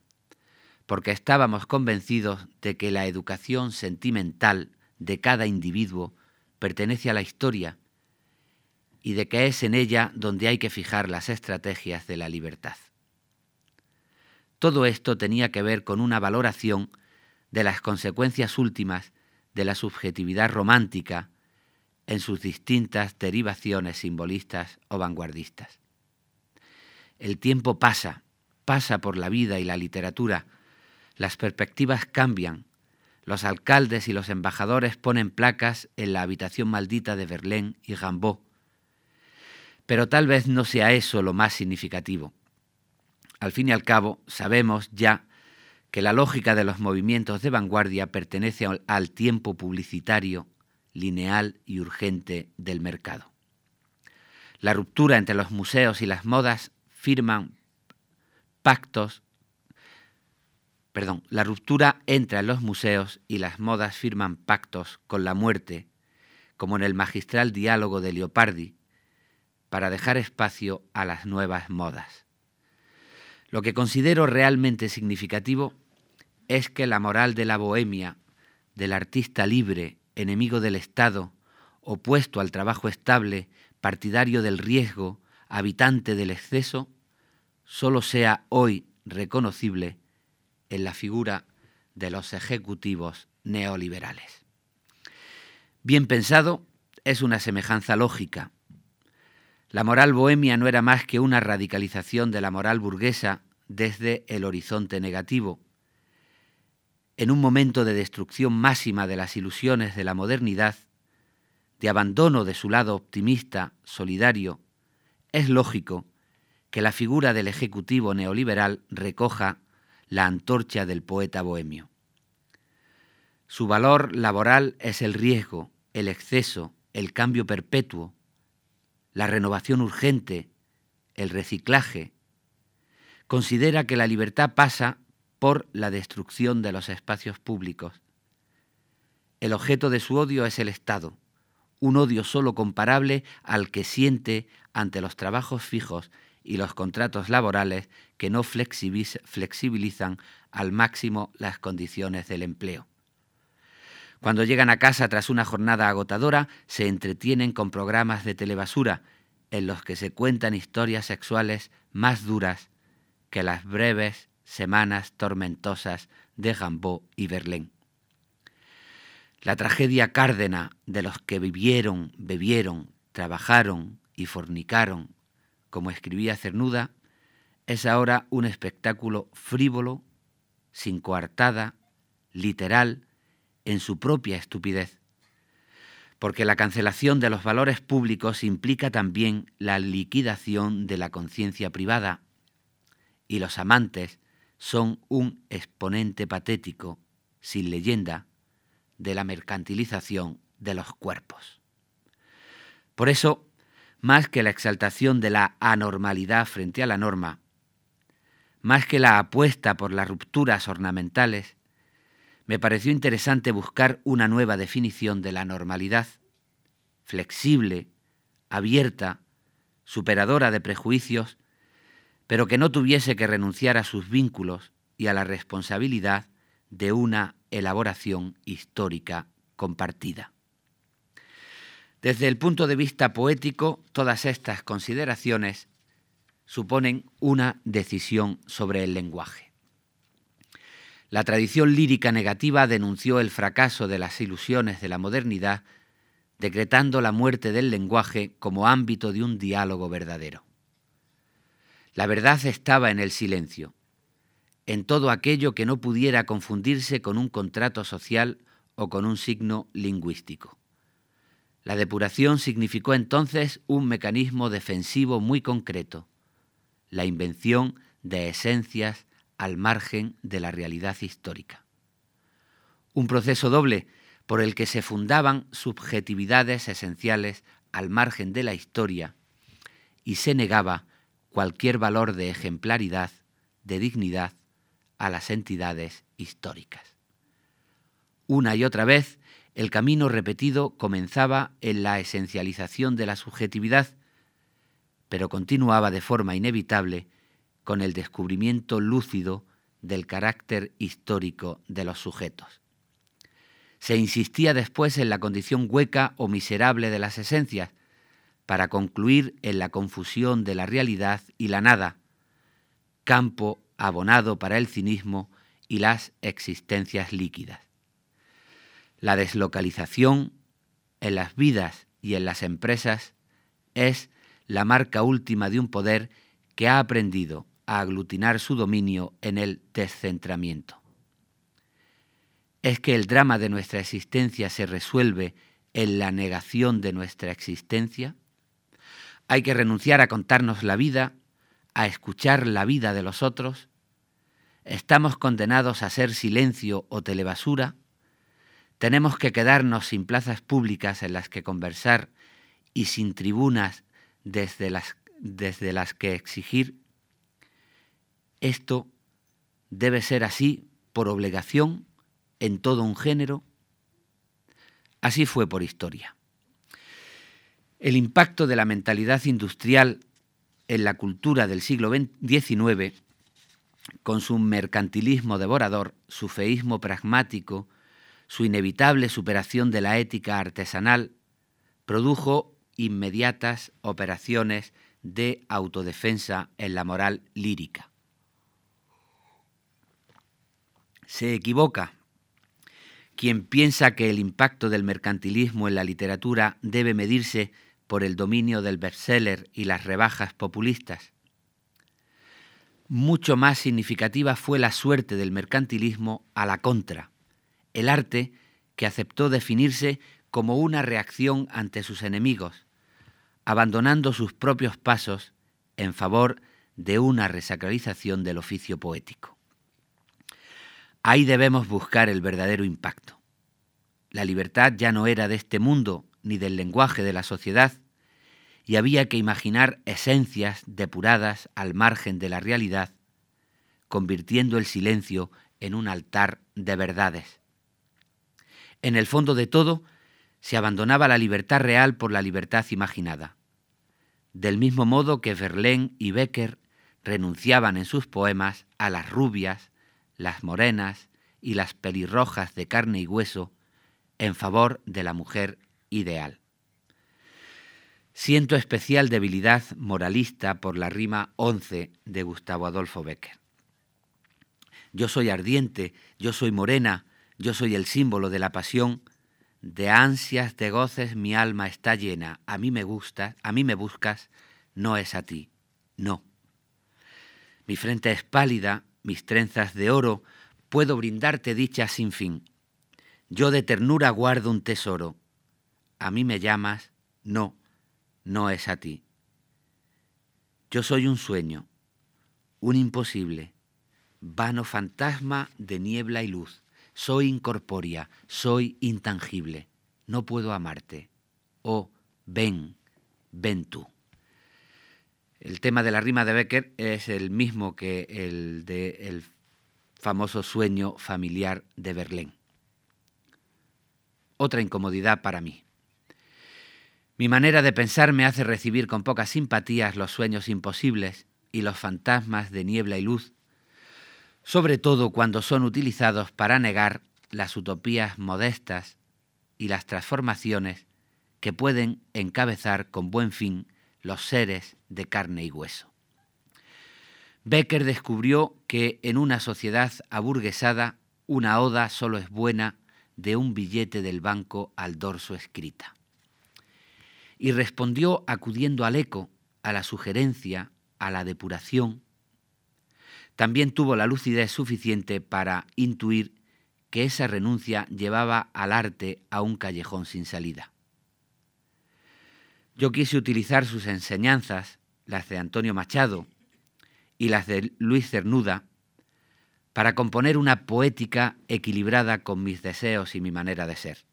porque estábamos convencidos de que la educación sentimental de cada individuo pertenece a la historia y de que es en ella donde hay que fijar las estrategias de la libertad. Todo esto tenía que ver con una valoración de las consecuencias últimas de la subjetividad romántica en sus distintas derivaciones simbolistas o vanguardistas. El tiempo pasa, pasa por la vida y la literatura, las perspectivas cambian, los alcaldes y los embajadores ponen placas en la habitación maldita de Verlaine y Rimbaud. Pero tal vez no sea eso lo más significativo. Al fin y al cabo, sabemos ya que la lógica de los movimientos de vanguardia pertenece al tiempo publicitario, lineal y urgente del mercado. La ruptura entre los museos y las modas firman pactos perdón, la ruptura entra en los museos y las modas firman pactos con la muerte, como en el magistral diálogo de Leopardi, para dejar espacio a las nuevas modas. Lo que considero realmente significativo es que la moral de la bohemia, del artista libre, enemigo del Estado, opuesto al trabajo estable, partidario del riesgo, habitante del exceso, solo sea hoy reconocible en la figura de los ejecutivos neoliberales. Bien pensado, es una semejanza lógica. La moral bohemia no era más que una radicalización de la moral burguesa desde el horizonte negativo. En un momento de destrucción máxima de las ilusiones de la modernidad, de abandono de su lado optimista, solidario, es lógico que la figura del Ejecutivo neoliberal recoja la antorcha del poeta bohemio. Su valor laboral es el riesgo, el exceso, el cambio perpetuo, la renovación urgente, el reciclaje. Considera que la libertad pasa por la destrucción de los espacios públicos. El objeto de su odio es el Estado, un odio solo comparable al que siente ante los trabajos fijos y los contratos laborales que no flexibilizan al máximo las condiciones del empleo. Cuando llegan a casa tras una jornada agotadora, se entretienen con programas de telebasura en los que se cuentan historias sexuales más duras que las breves semanas tormentosas de Gambó y Berlín. La tragedia cárdena de los que vivieron, bebieron, trabajaron y fornicaron como escribía Cernuda, es ahora un espectáculo frívolo, sin coartada, literal, en su propia estupidez. Porque la cancelación de los valores públicos implica también la liquidación de la conciencia privada, y los amantes son un exponente patético, sin leyenda, de la mercantilización de los cuerpos. Por eso, más que la exaltación de la anormalidad frente a la norma, más que la apuesta por las rupturas ornamentales, me pareció interesante buscar una nueva definición de la normalidad, flexible, abierta, superadora de prejuicios, pero que no tuviese que renunciar a sus vínculos y a la responsabilidad de una elaboración histórica compartida. Desde el punto de vista poético, todas estas consideraciones suponen una decisión sobre el lenguaje. La tradición lírica negativa denunció el fracaso de las ilusiones de la modernidad, decretando la muerte del lenguaje como ámbito de un diálogo verdadero. La verdad estaba en el silencio, en todo aquello que no pudiera confundirse con un contrato social o con un signo lingüístico. La depuración significó entonces un mecanismo defensivo muy concreto, la invención de esencias al margen de la realidad histórica. Un proceso doble por el que se fundaban subjetividades esenciales al margen de la historia y se negaba cualquier valor de ejemplaridad, de dignidad, a las entidades históricas. Una y otra vez, el camino repetido comenzaba en la esencialización de la subjetividad, pero continuaba de forma inevitable con el descubrimiento lúcido del carácter histórico de los sujetos. Se insistía después en la condición hueca o miserable de las esencias, para concluir en la confusión de la realidad y la nada, campo abonado para el cinismo y las existencias líquidas. La deslocalización en las vidas y en las empresas es la marca última de un poder que ha aprendido a aglutinar su dominio en el descentramiento. Es que el drama de nuestra existencia se resuelve en la negación de nuestra existencia. Hay que renunciar a contarnos la vida, a escuchar la vida de los otros. Estamos condenados a ser silencio o telebasura. Tenemos que quedarnos sin plazas públicas en las que conversar y sin tribunas desde las, desde las que exigir. Esto debe ser así por obligación en todo un género. Así fue por historia. El impacto de la mentalidad industrial en la cultura del siglo XIX, con su mercantilismo devorador, su feísmo pragmático, su inevitable superación de la ética artesanal, produjo inmediatas operaciones de autodefensa en la moral lírica. Se equivoca quien piensa que el impacto del mercantilismo en la literatura debe medirse por el dominio del bestseller y las rebajas populistas. Mucho más significativa fue la suerte del mercantilismo a la contra, el arte que aceptó definirse como una reacción ante sus enemigos, abandonando sus propios pasos en favor de una resacralización del oficio poético. Ahí debemos buscar el verdadero impacto. La libertad ya no era de este mundo ni del lenguaje de la sociedad, y había que imaginar esencias depuradas al margen de la realidad, convirtiendo el silencio en un altar de verdades. En el fondo de todo, se abandonaba la libertad real por la libertad imaginada. Del mismo modo que Verlaine y Becker renunciaban en sus poemas a las rubias, las morenas y las pelirrojas de carne y hueso en favor de la mujer ideal. Siento especial debilidad moralista por la rima 11 de Gustavo Adolfo Becker. Yo soy ardiente, yo soy morena, yo soy el símbolo de la pasión, de ansias, de goces mi alma está llena, a mí me gusta, a mí me buscas, no es a ti, no. Mi frente es pálida, mis trenzas de oro, puedo brindarte dicha sin fin. Yo de ternura guardo un tesoro. A mí me llamas, no, no es a ti. Yo soy un sueño, un imposible, vano fantasma de niebla y luz. Soy incorpórea, soy intangible. No puedo amarte. Oh, ven, ven tú. El tema de la rima de Becker es el mismo que el del famoso sueño familiar de Berlín. Otra incomodidad para mí. Mi manera de pensar me hace recibir con pocas simpatías los sueños imposibles y los fantasmas de niebla y luz, sobre todo cuando son utilizados para negar las utopías modestas y las transformaciones que pueden encabezar con buen fin los seres de carne y hueso. Becker descubrió que en una sociedad aburguesada una oda solo es buena de un billete del banco al dorso escrita. Y respondió acudiendo al eco, a la sugerencia, a la depuración. También tuvo la lucidez suficiente para intuir que esa renuncia llevaba al arte a un callejón sin salida. Yo quise utilizar sus enseñanzas, las de Antonio Machado y las de Luis Cernuda, para componer una poética equilibrada con mis deseos y mi manera de ser.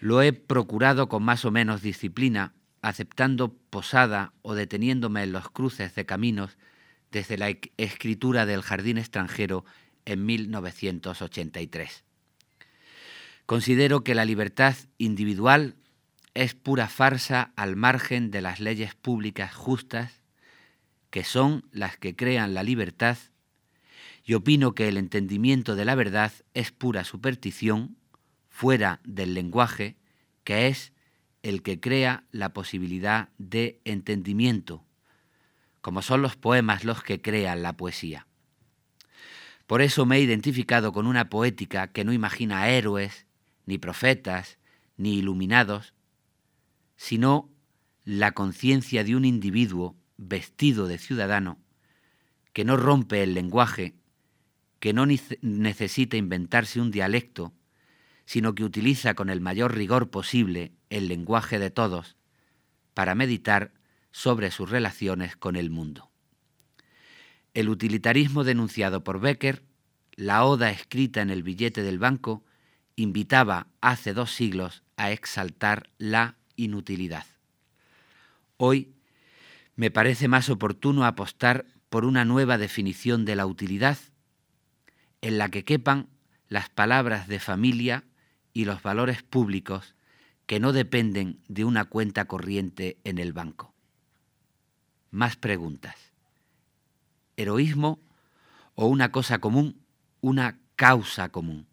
Lo he procurado con más o menos disciplina, aceptando posada o deteniéndome en los cruces de caminos desde la escritura del Jardín extranjero en 1983. Considero que la libertad individual es pura farsa al margen de las leyes públicas justas, que son las que crean la libertad, y opino que el entendimiento de la verdad es pura superstición, fuera del lenguaje, que es el que crea la posibilidad de entendimiento, como son los poemas los que crean la poesía. Por eso me he identificado con una poética que no imagina héroes, ni profetas, ni iluminados, sino la conciencia de un individuo vestido de ciudadano, que no rompe el lenguaje, que no necesita inventarse un dialecto, sino que utiliza con el mayor rigor posible el lenguaje de todos para meditar sobre sus relaciones con el mundo. El utilitarismo denunciado por Becker, la oda escrita en el billete del banco, invitaba hace dos siglos a exaltar la inutilidad. Hoy me parece más oportuno apostar por una nueva definición de la utilidad en la que quepan las palabras de familia y los valores públicos que no dependen de una cuenta corriente en el banco. Más preguntas. ¿Heroísmo o una cosa común, una causa común?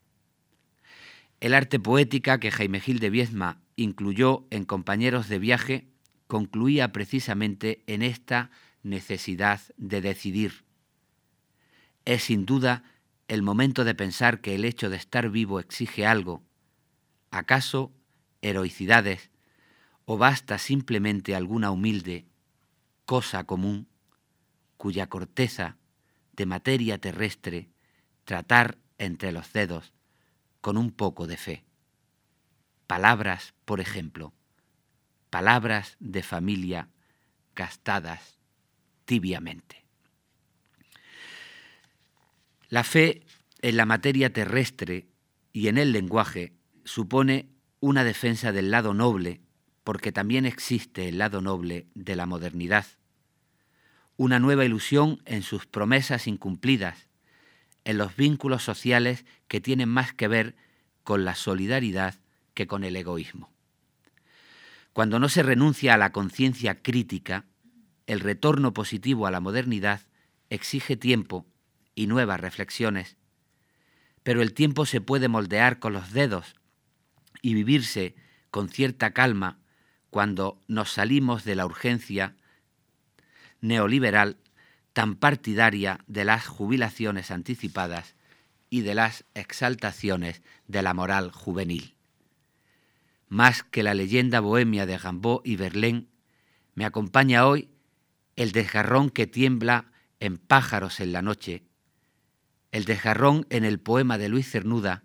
El arte poética que Jaime Gil de Viezma incluyó en Compañeros de Viaje concluía precisamente en esta necesidad de decidir. Es sin duda el momento de pensar que el hecho de estar vivo exige algo, acaso heroicidades, o basta simplemente alguna humilde cosa común cuya corteza de materia terrestre tratar entre los dedos con un poco de fe. Palabras, por ejemplo, palabras de familia gastadas tibiamente. La fe en la materia terrestre y en el lenguaje supone una defensa del lado noble, porque también existe el lado noble de la modernidad, una nueva ilusión en sus promesas incumplidas, en los vínculos sociales que tienen más que ver con la solidaridad que con el egoísmo. Cuando no se renuncia a la conciencia crítica, el retorno positivo a la modernidad exige tiempo y nuevas reflexiones, pero el tiempo se puede moldear con los dedos y vivirse con cierta calma cuando nos salimos de la urgencia neoliberal tan partidaria de las jubilaciones anticipadas y de las exaltaciones de la moral juvenil. Más que la leyenda bohemia de Gambó y Verlaine, me acompaña hoy el desgarrón que tiembla en pájaros en la noche, el desgarrón en el poema de Luis Cernuda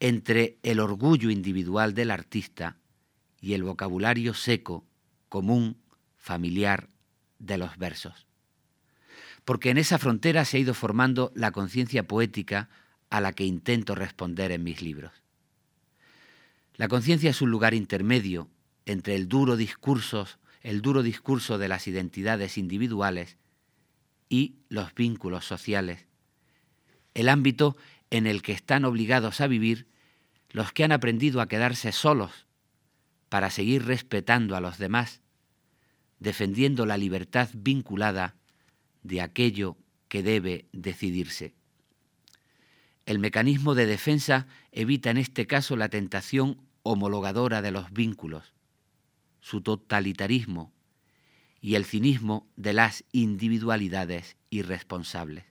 entre el orgullo individual del artista y el vocabulario seco, común, familiar de los versos. Porque en esa frontera se ha ido formando la conciencia poética a la que intento responder en mis libros. La conciencia es un lugar intermedio entre el duro, el duro discurso de las identidades individuales y los vínculos sociales, el ámbito en el que están obligados a vivir los que han aprendido a quedarse solos para seguir respetando a los demás, defendiendo la libertad vinculada de aquello que debe decidirse. El mecanismo de defensa evita en este caso la tentación homologadora de los vínculos, su totalitarismo y el cinismo de las individualidades irresponsables.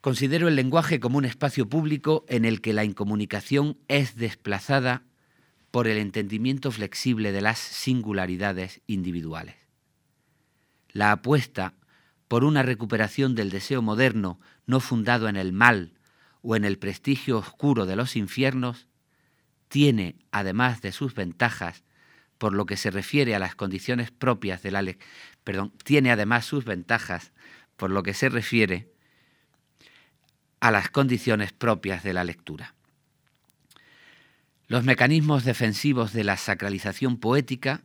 Considero el lenguaje como un espacio público en el que la incomunicación es desplazada por el entendimiento flexible de las singularidades individuales. La apuesta por una recuperación del deseo moderno no fundado en el mal o en el prestigio oscuro de los infiernos tiene, además de sus ventajas, por lo que se refiere a las condiciones propias de la perdón, tiene además sus ventajas por lo que se refiere a las condiciones propias de la lectura. Los mecanismos defensivos de la sacralización poética,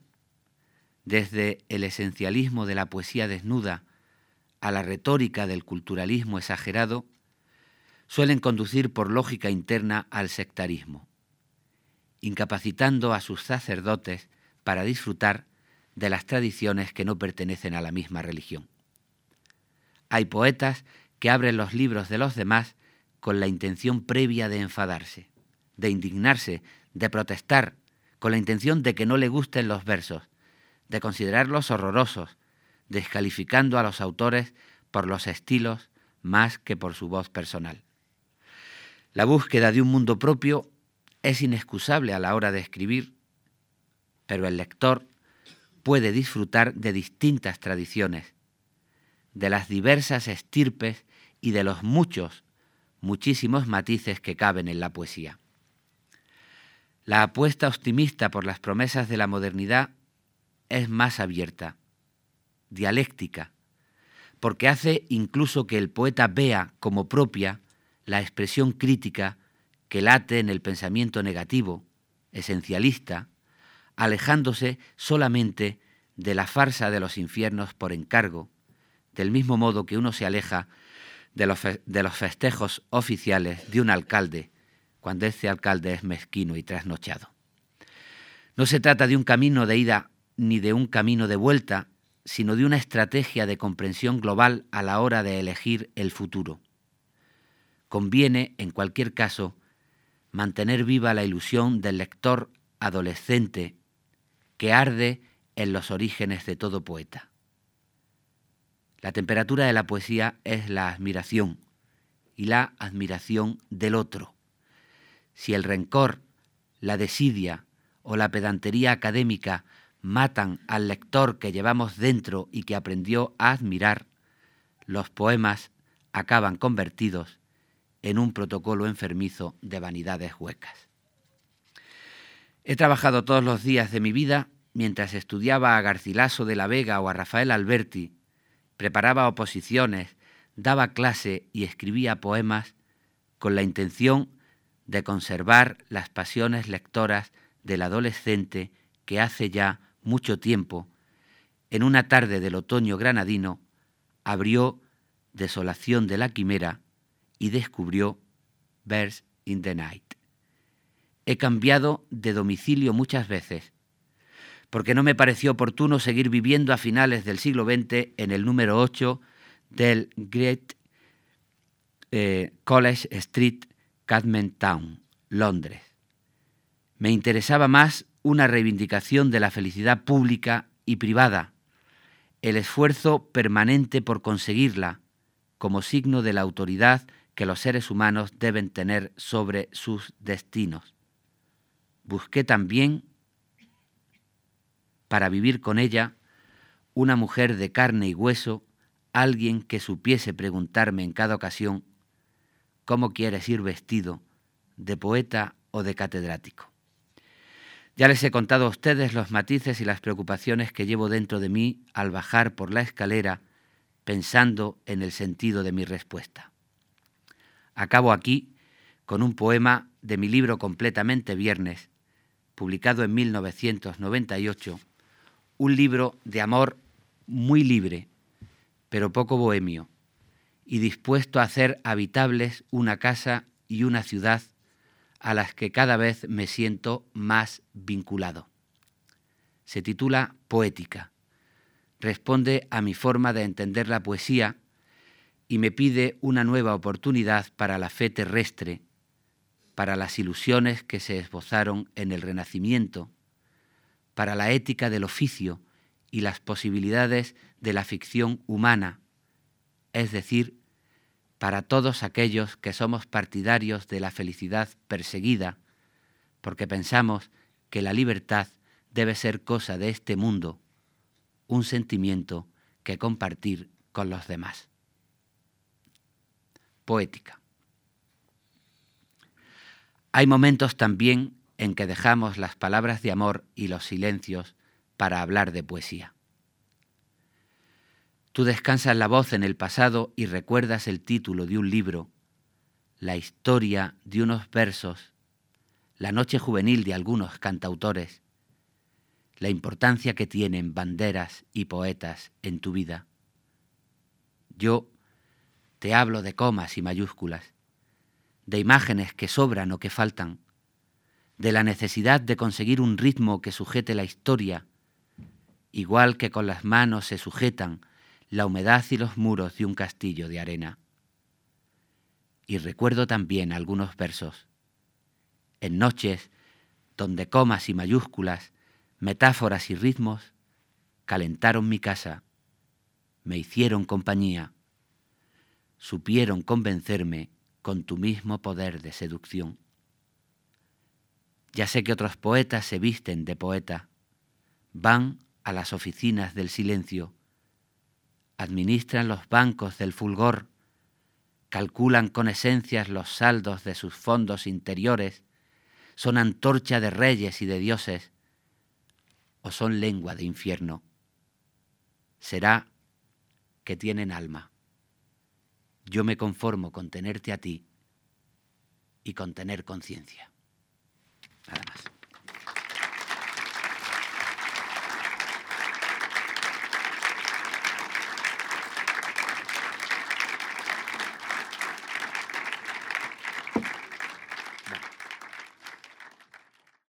desde el esencialismo de la poesía desnuda a la retórica del culturalismo exagerado, suelen conducir por lógica interna al sectarismo, incapacitando a sus sacerdotes para disfrutar de las tradiciones que no pertenecen a la misma religión. Hay poetas que abren los libros de los demás con la intención previa de enfadarse de indignarse, de protestar, con la intención de que no le gusten los versos, de considerarlos horrorosos, descalificando a los autores por los estilos más que por su voz personal. La búsqueda de un mundo propio es inexcusable a la hora de escribir, pero el lector puede disfrutar de distintas tradiciones, de las diversas estirpes y de los muchos, muchísimos matices que caben en la poesía. La apuesta optimista por las promesas de la modernidad es más abierta, dialéctica, porque hace incluso que el poeta vea como propia la expresión crítica que late en el pensamiento negativo, esencialista, alejándose solamente de la farsa de los infiernos por encargo, del mismo modo que uno se aleja de los, de los festejos oficiales de un alcalde cuando ese alcalde es mezquino y trasnochado. No se trata de un camino de ida ni de un camino de vuelta, sino de una estrategia de comprensión global a la hora de elegir el futuro. Conviene, en cualquier caso, mantener viva la ilusión del lector adolescente que arde en los orígenes de todo poeta. La temperatura de la poesía es la admiración y la admiración del otro si el rencor, la desidia o la pedantería académica matan al lector que llevamos dentro y que aprendió a admirar, los poemas acaban convertidos en un protocolo enfermizo de vanidades huecas. He trabajado todos los días de mi vida mientras estudiaba a Garcilaso de la Vega o a Rafael Alberti, preparaba oposiciones, daba clase y escribía poemas con la intención de conservar las pasiones lectoras del adolescente que hace ya mucho tiempo, en una tarde del otoño granadino, abrió Desolación de la Quimera y descubrió Verse in the Night. He cambiado de domicilio muchas veces, porque no me pareció oportuno seguir viviendo a finales del siglo XX en el número 8 del Great eh, College Street Cadman Town, Londres. Me interesaba más una reivindicación de la felicidad pública y privada, el esfuerzo permanente por conseguirla como signo de la autoridad que los seres humanos deben tener sobre sus destinos. Busqué también, para vivir con ella, una mujer de carne y hueso, alguien que supiese preguntarme en cada ocasión cómo quieres ir vestido, de poeta o de catedrático. Ya les he contado a ustedes los matices y las preocupaciones que llevo dentro de mí al bajar por la escalera pensando en el sentido de mi respuesta. Acabo aquí con un poema de mi libro completamente viernes, publicado en 1998, un libro de amor muy libre, pero poco bohemio, y dispuesto a hacer habitables una casa y una ciudad a las que cada vez me siento más vinculado. Se titula Poética. Responde a mi forma de entender la poesía y me pide una nueva oportunidad para la fe terrestre, para las ilusiones que se esbozaron en el Renacimiento, para la ética del oficio y las posibilidades de la ficción humana es decir, para todos aquellos que somos partidarios de la felicidad perseguida, porque pensamos que la libertad debe ser cosa de este mundo, un sentimiento que compartir con los demás. Poética. Hay momentos también en que dejamos las palabras de amor y los silencios para hablar de poesía. Tú descansas la voz en el pasado y recuerdas el título de un libro, la historia de unos versos, la noche juvenil de algunos cantautores, la importancia que tienen banderas y poetas en tu vida. Yo te hablo de comas y mayúsculas, de imágenes que sobran o que faltan, de la necesidad de conseguir un ritmo que sujete la historia, igual que con las manos se sujetan la humedad y los muros de un castillo de arena. Y recuerdo también algunos versos. En noches donde comas y mayúsculas, metáforas y ritmos calentaron mi casa, me hicieron compañía, supieron convencerme con tu mismo poder de seducción. Ya sé que otros poetas se visten de poeta, van a las oficinas del silencio, administran los bancos del fulgor, calculan con esencias los saldos de sus fondos interiores, son antorcha de reyes y de dioses, o son lengua de infierno. Será que tienen alma. Yo me conformo con tenerte a ti y con tener conciencia. あります。